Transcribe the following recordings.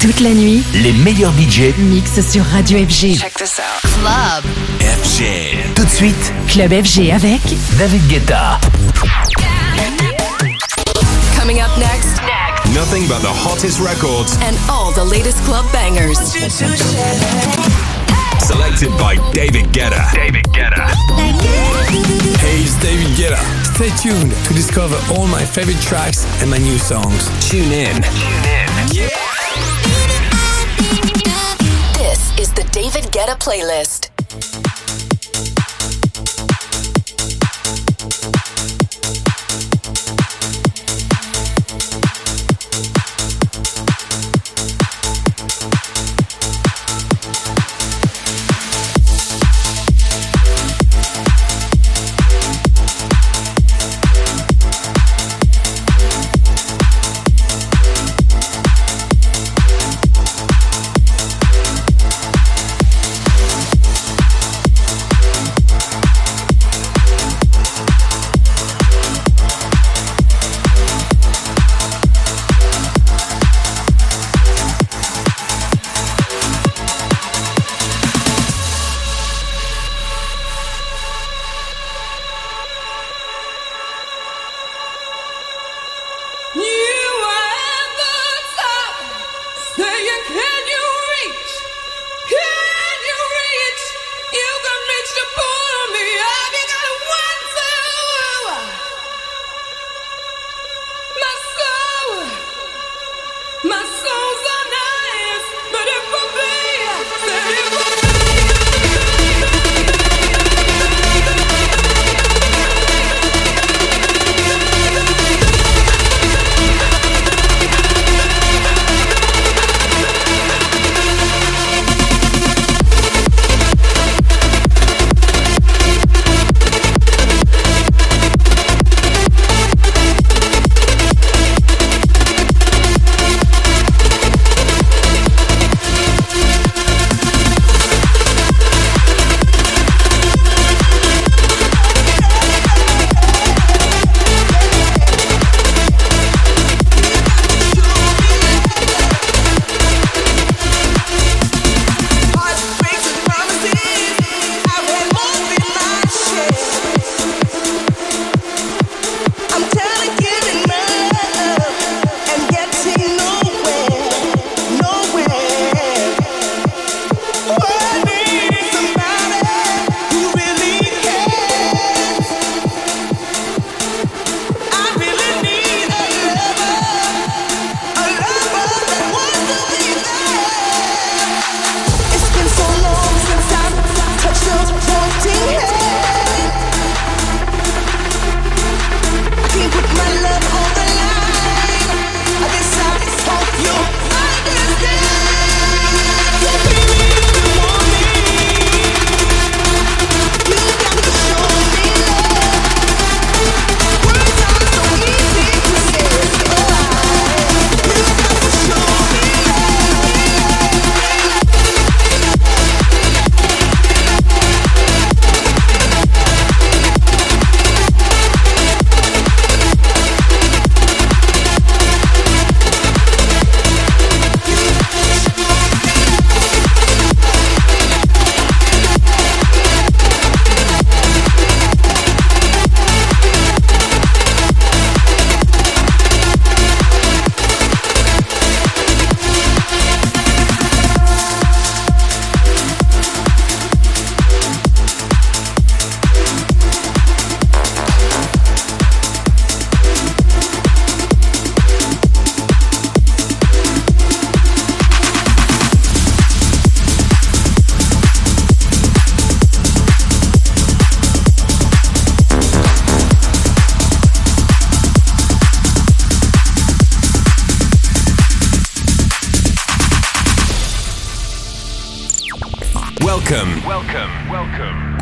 Toute la nuit, les meilleurs budgets mixent sur Radio FG. Check this out. Club. FG. Tout de suite, Club FG avec David Guetta. Coming up next. Nothing but the hottest records And all the latest club bangers. selected by David Guetta. David Guetta. Hey, it's David Guetta. Stay tuned to discover all my favorite tracks and my new songs. Tune in. This is the David Guetta playlist.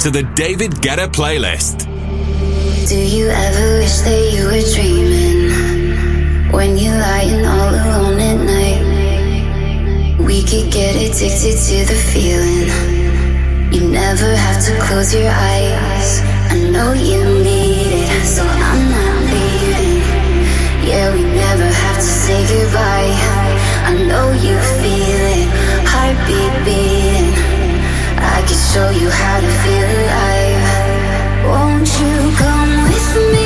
To the David Guetta playlist. Do you ever wish that you were dreaming when you're lying all alone at night? We could get addicted to the feeling. You never have to close your eyes. I know you need it, so I'm not leaving. Yeah, we never have to say goodbye. I know you feel. show you how to feel alive. Won't you come with me?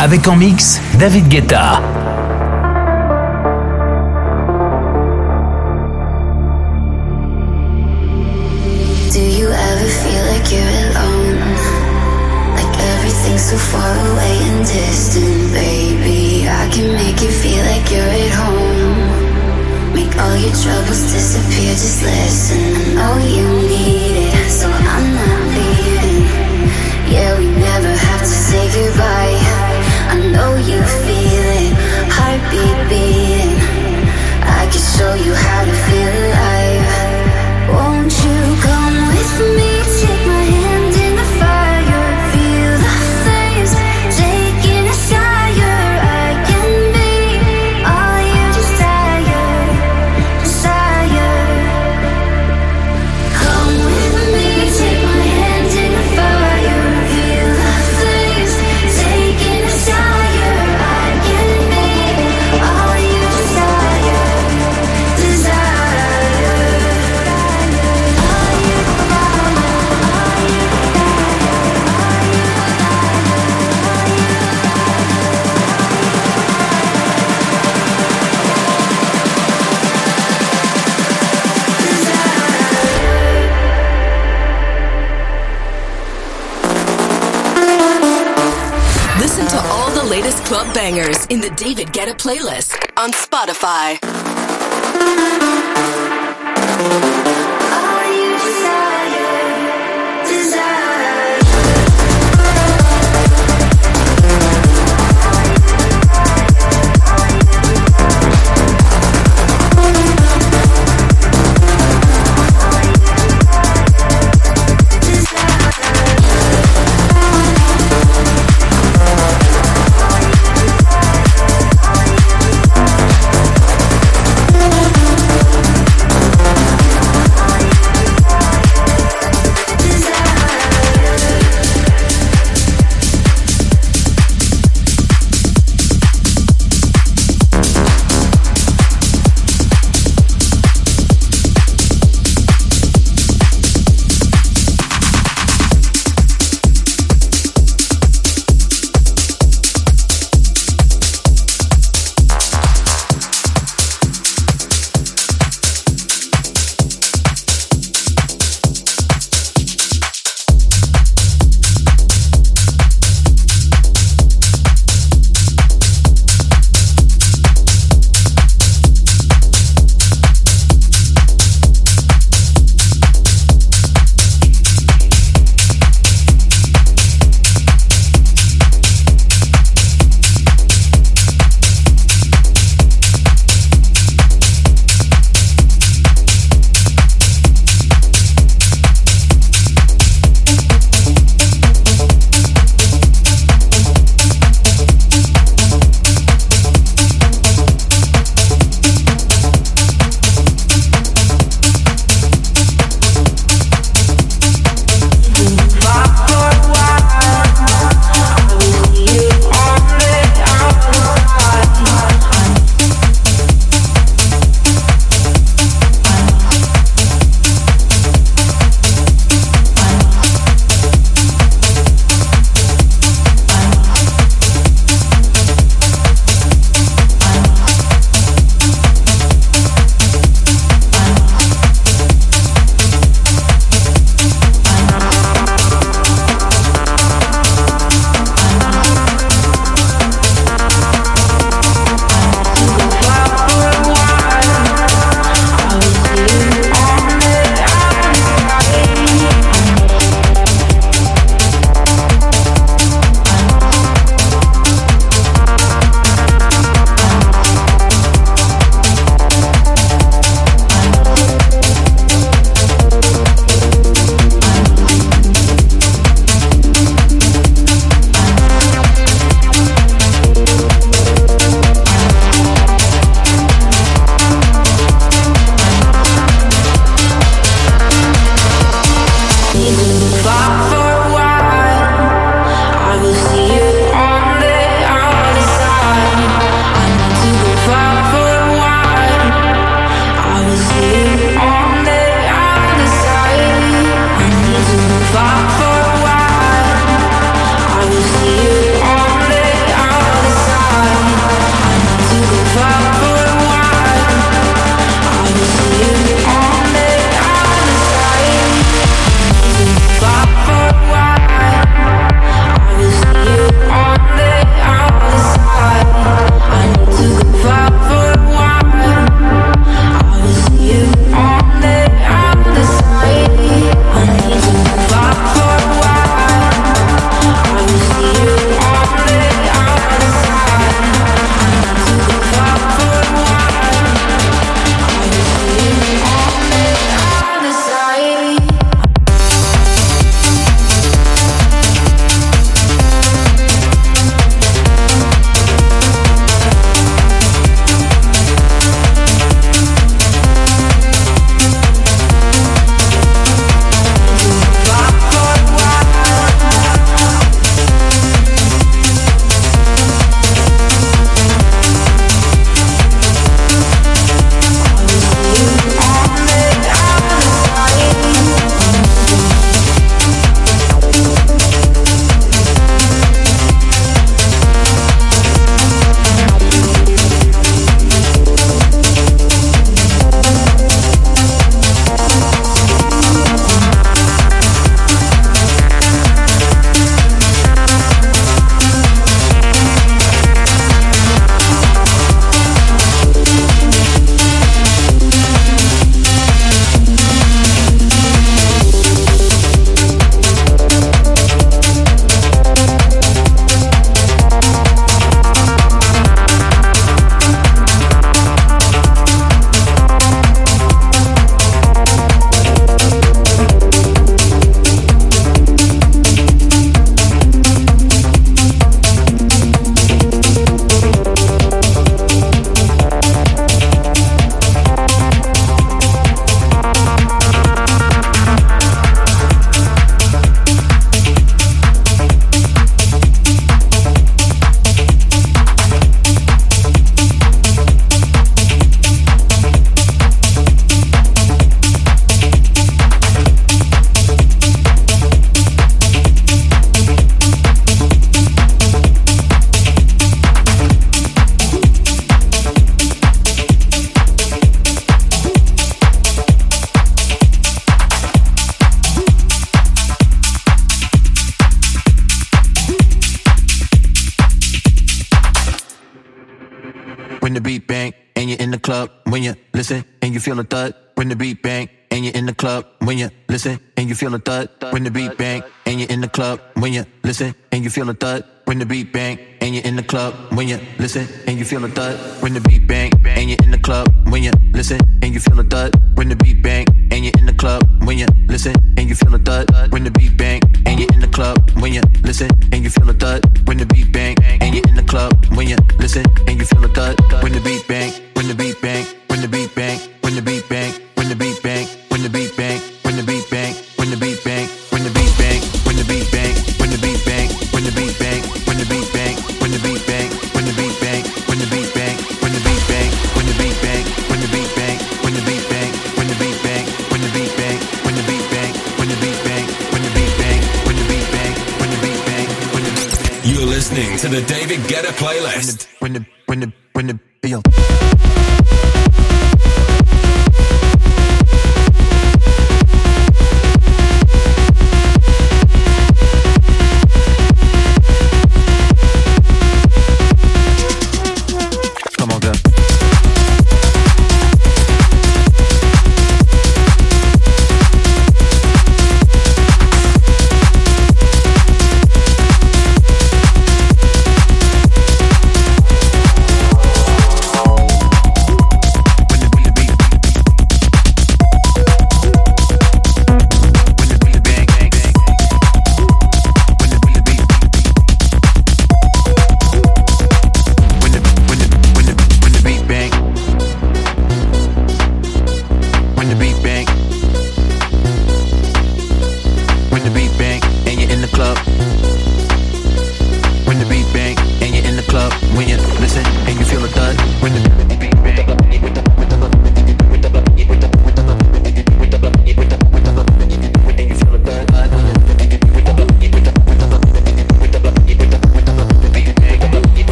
Avec en mix David Guetta. Playlist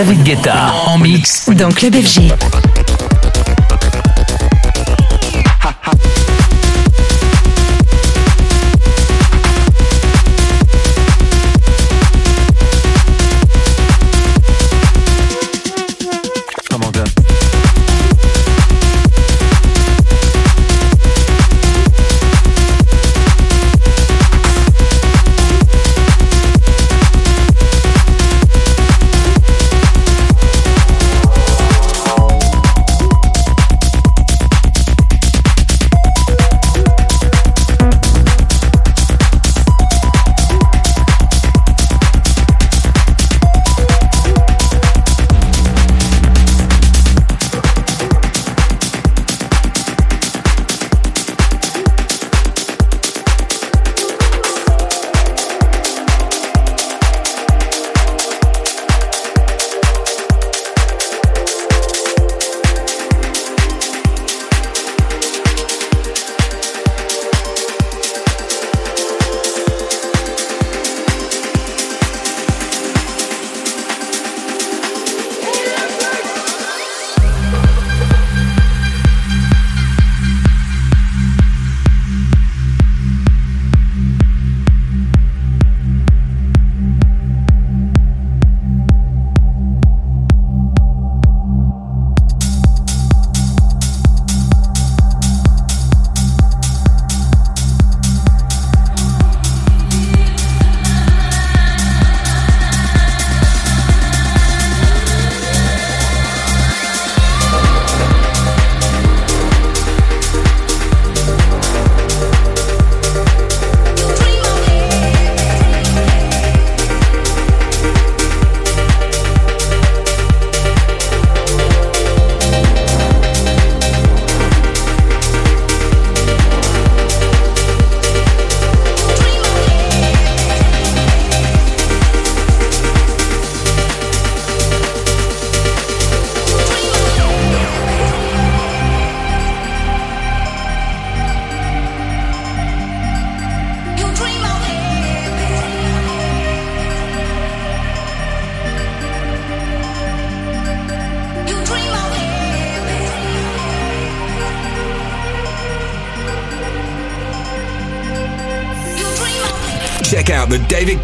David Guetta en mix Dans Club FG.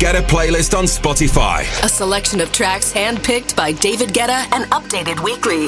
Guetta playlist on Spotify. A selection of tracks handpicked by David Guetta and updated weekly.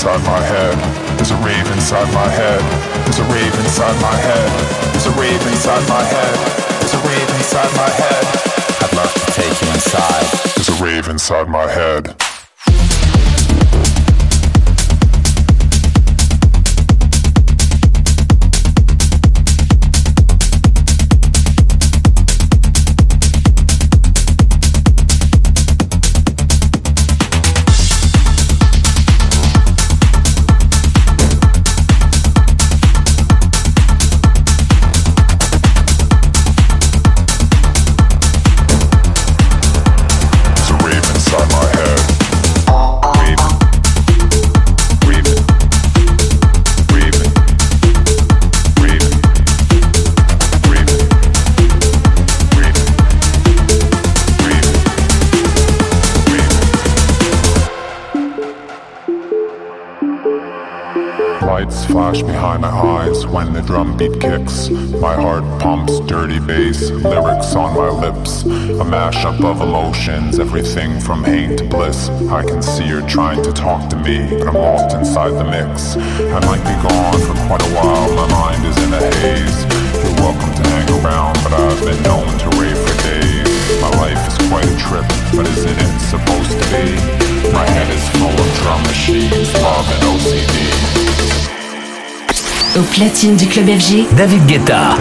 inside my head. There's a rave inside my head. There's a rave inside my head. There's a rave inside my head. There's a rave inside my head. I'd love to take you inside. There's a rave inside my head. flash behind my eyes when the drum beat kicks. My heart pumps dirty bass, lyrics on my lips. A mashup of emotions, everything from hate to bliss. I can see you're trying to talk to me, but I'm lost inside the mix. I might be gone for quite a while, my mind is in a haze. You're welcome to hang around, but I've been known to rave for days. My life is quite a trip, but isn't it supposed to be? My head is full of drum machines, love and OCD. Au platine du club FG, David Guetta.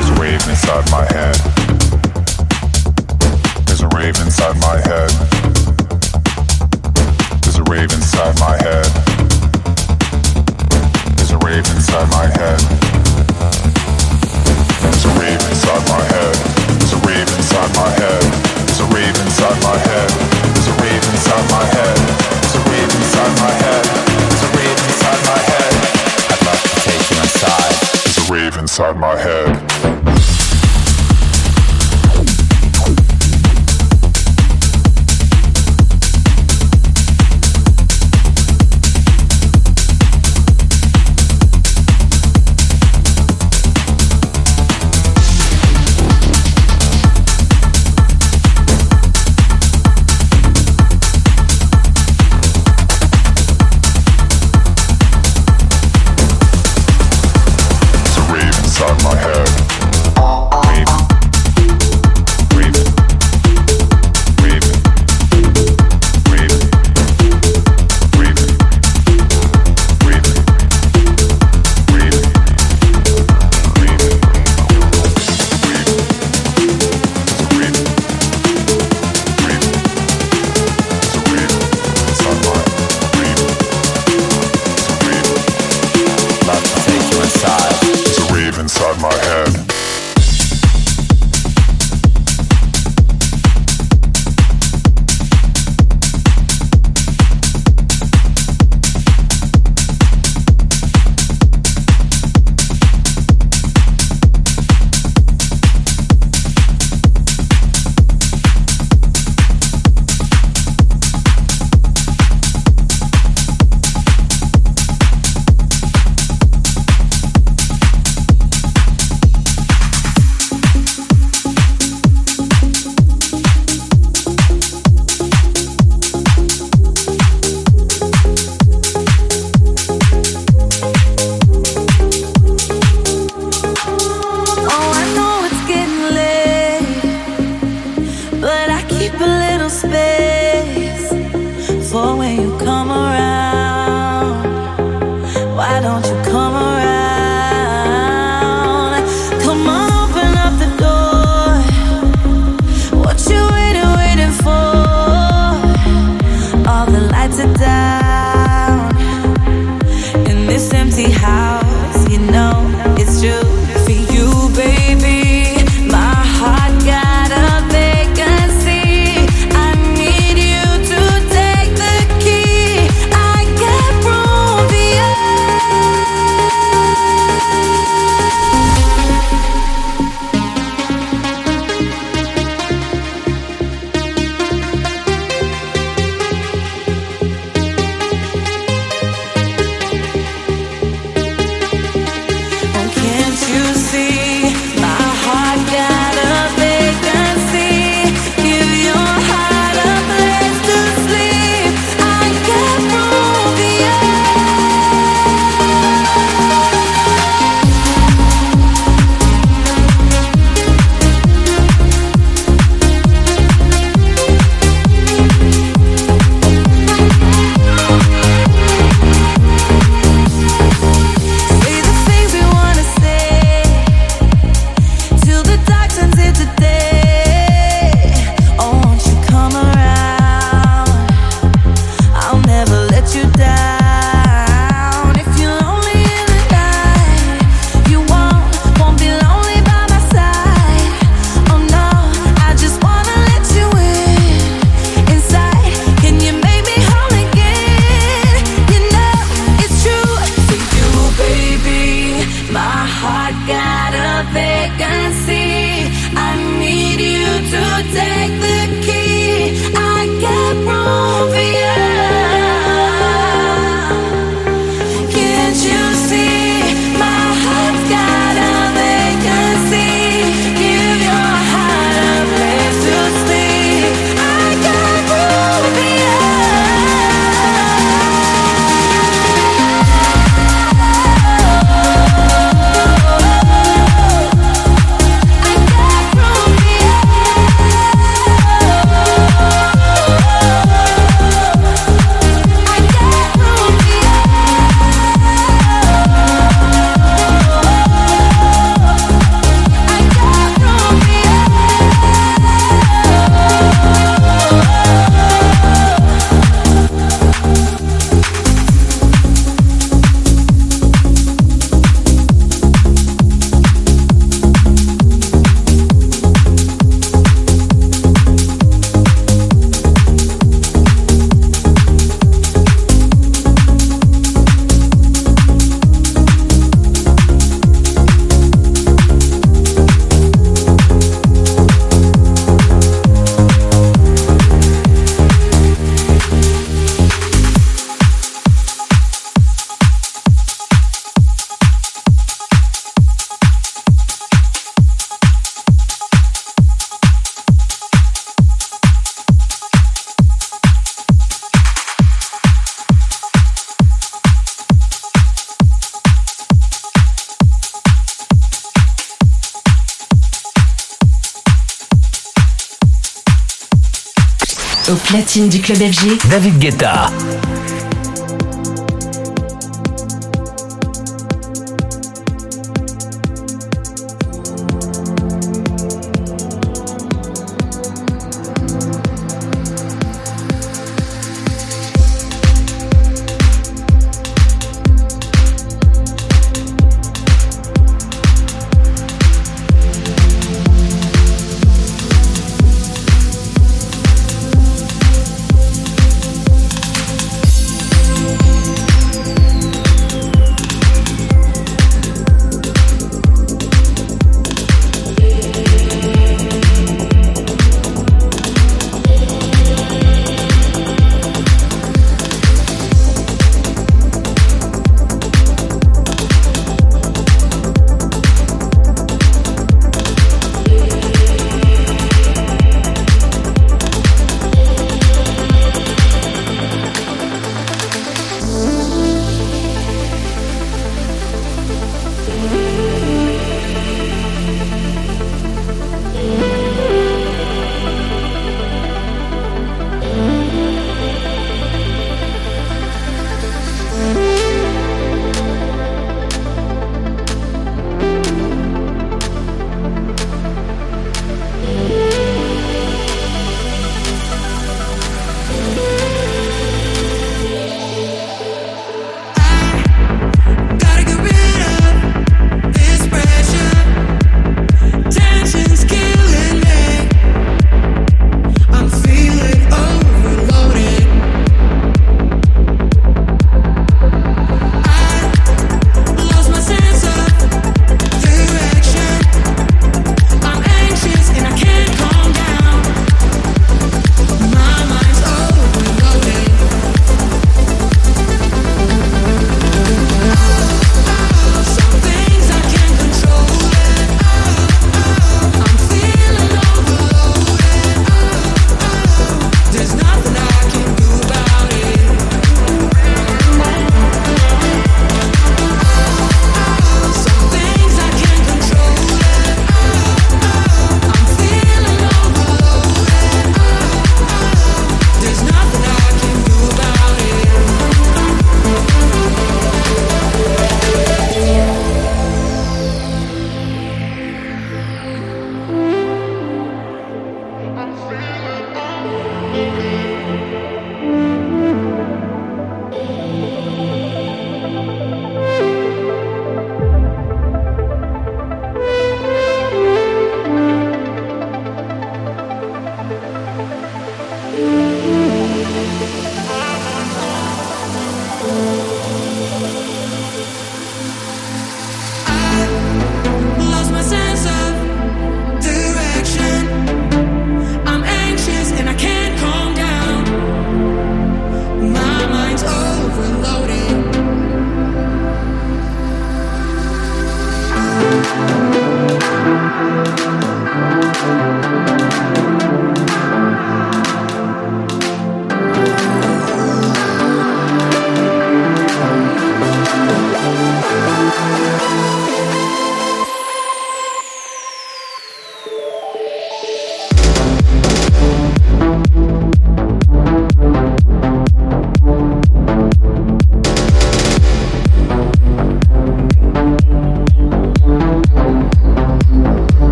Du club FG. David Guetta.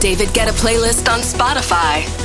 David Guetta playlist on Spotify.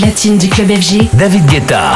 Platine du club FG. David Guetta.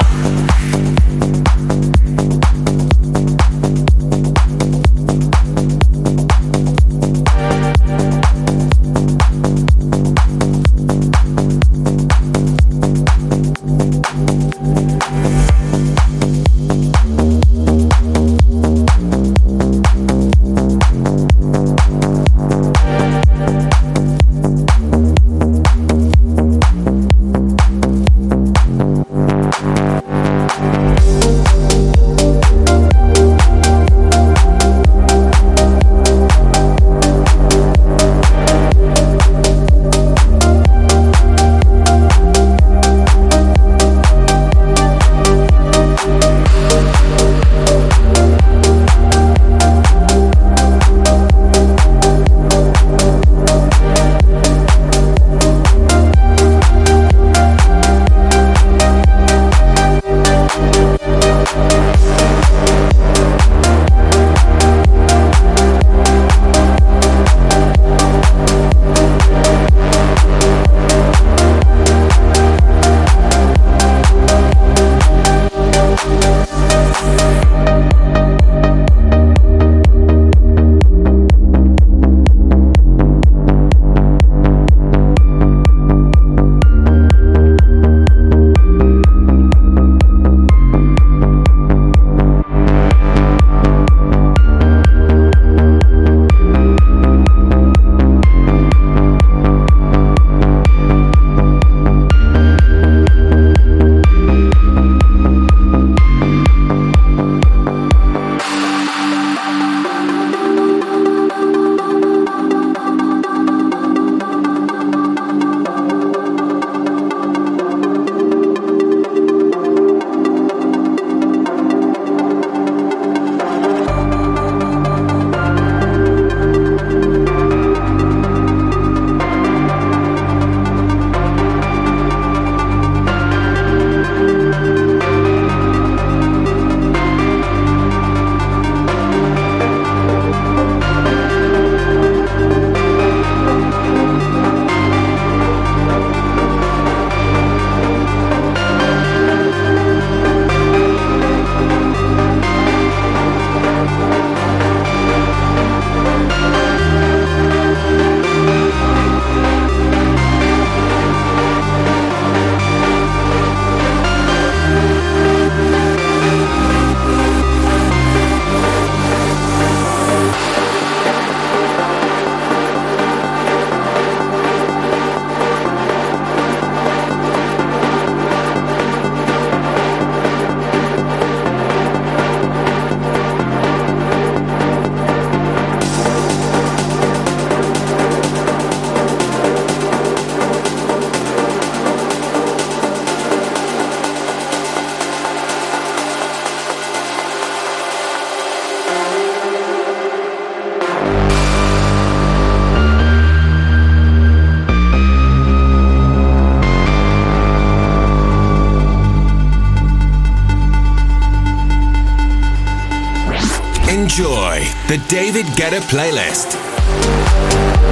The David Guetta Playlist.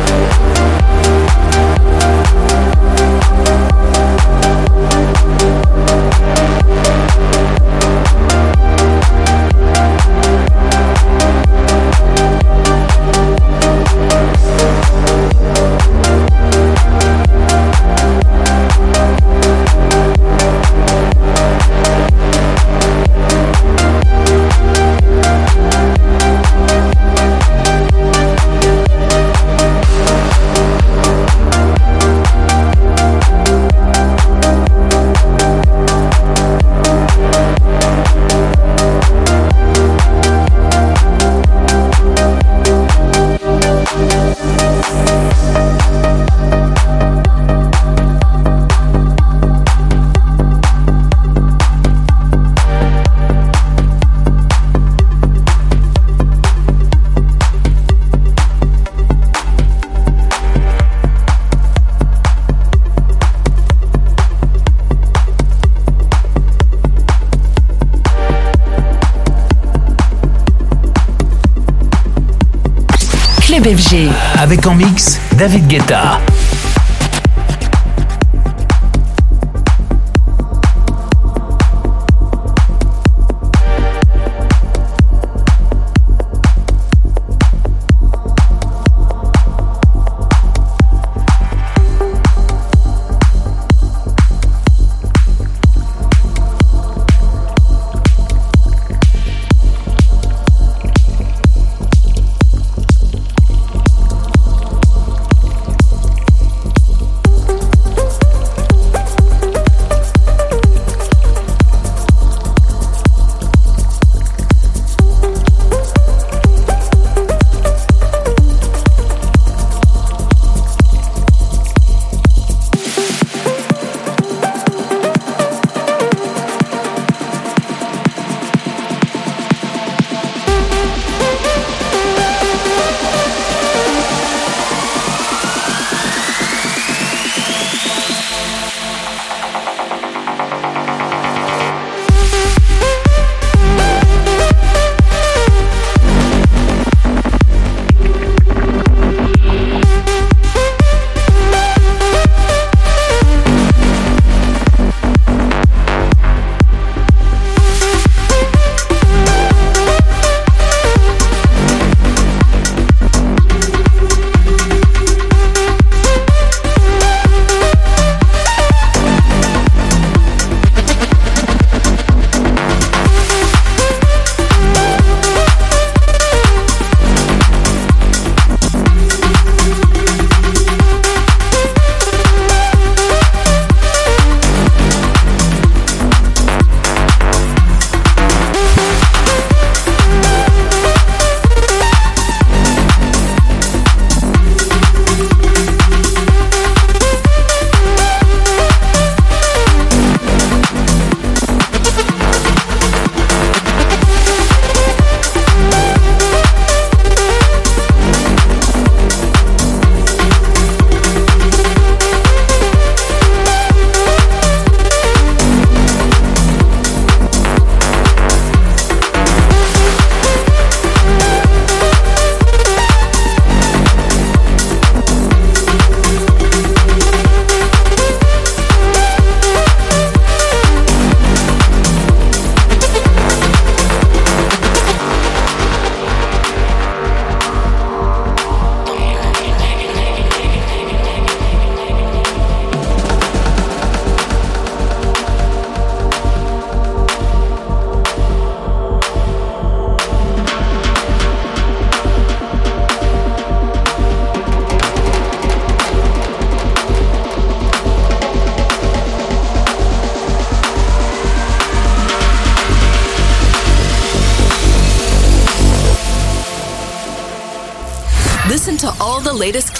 Avec en mix David Guetta.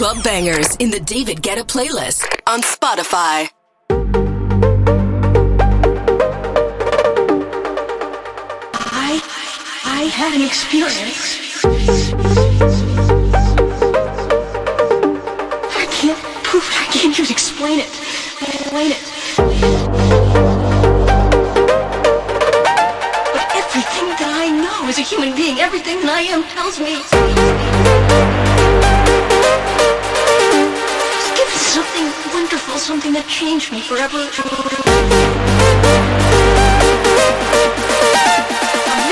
Club bangers in the David Guetta playlist on Spotify. I I had an experience. I can't prove it. I can't just explain it. Explain it. But everything that I know as a human being. Everything that I am tells me. Something that changed me forever. A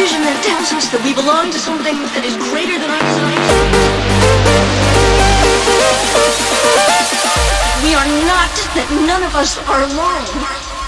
vision that tells us that we belong to something that is greater than ourselves. We are not, that none of us are alone.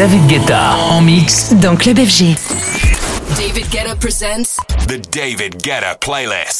David Guetta en mix dans Club FG. David Guetta presents The David Guetta Playlist.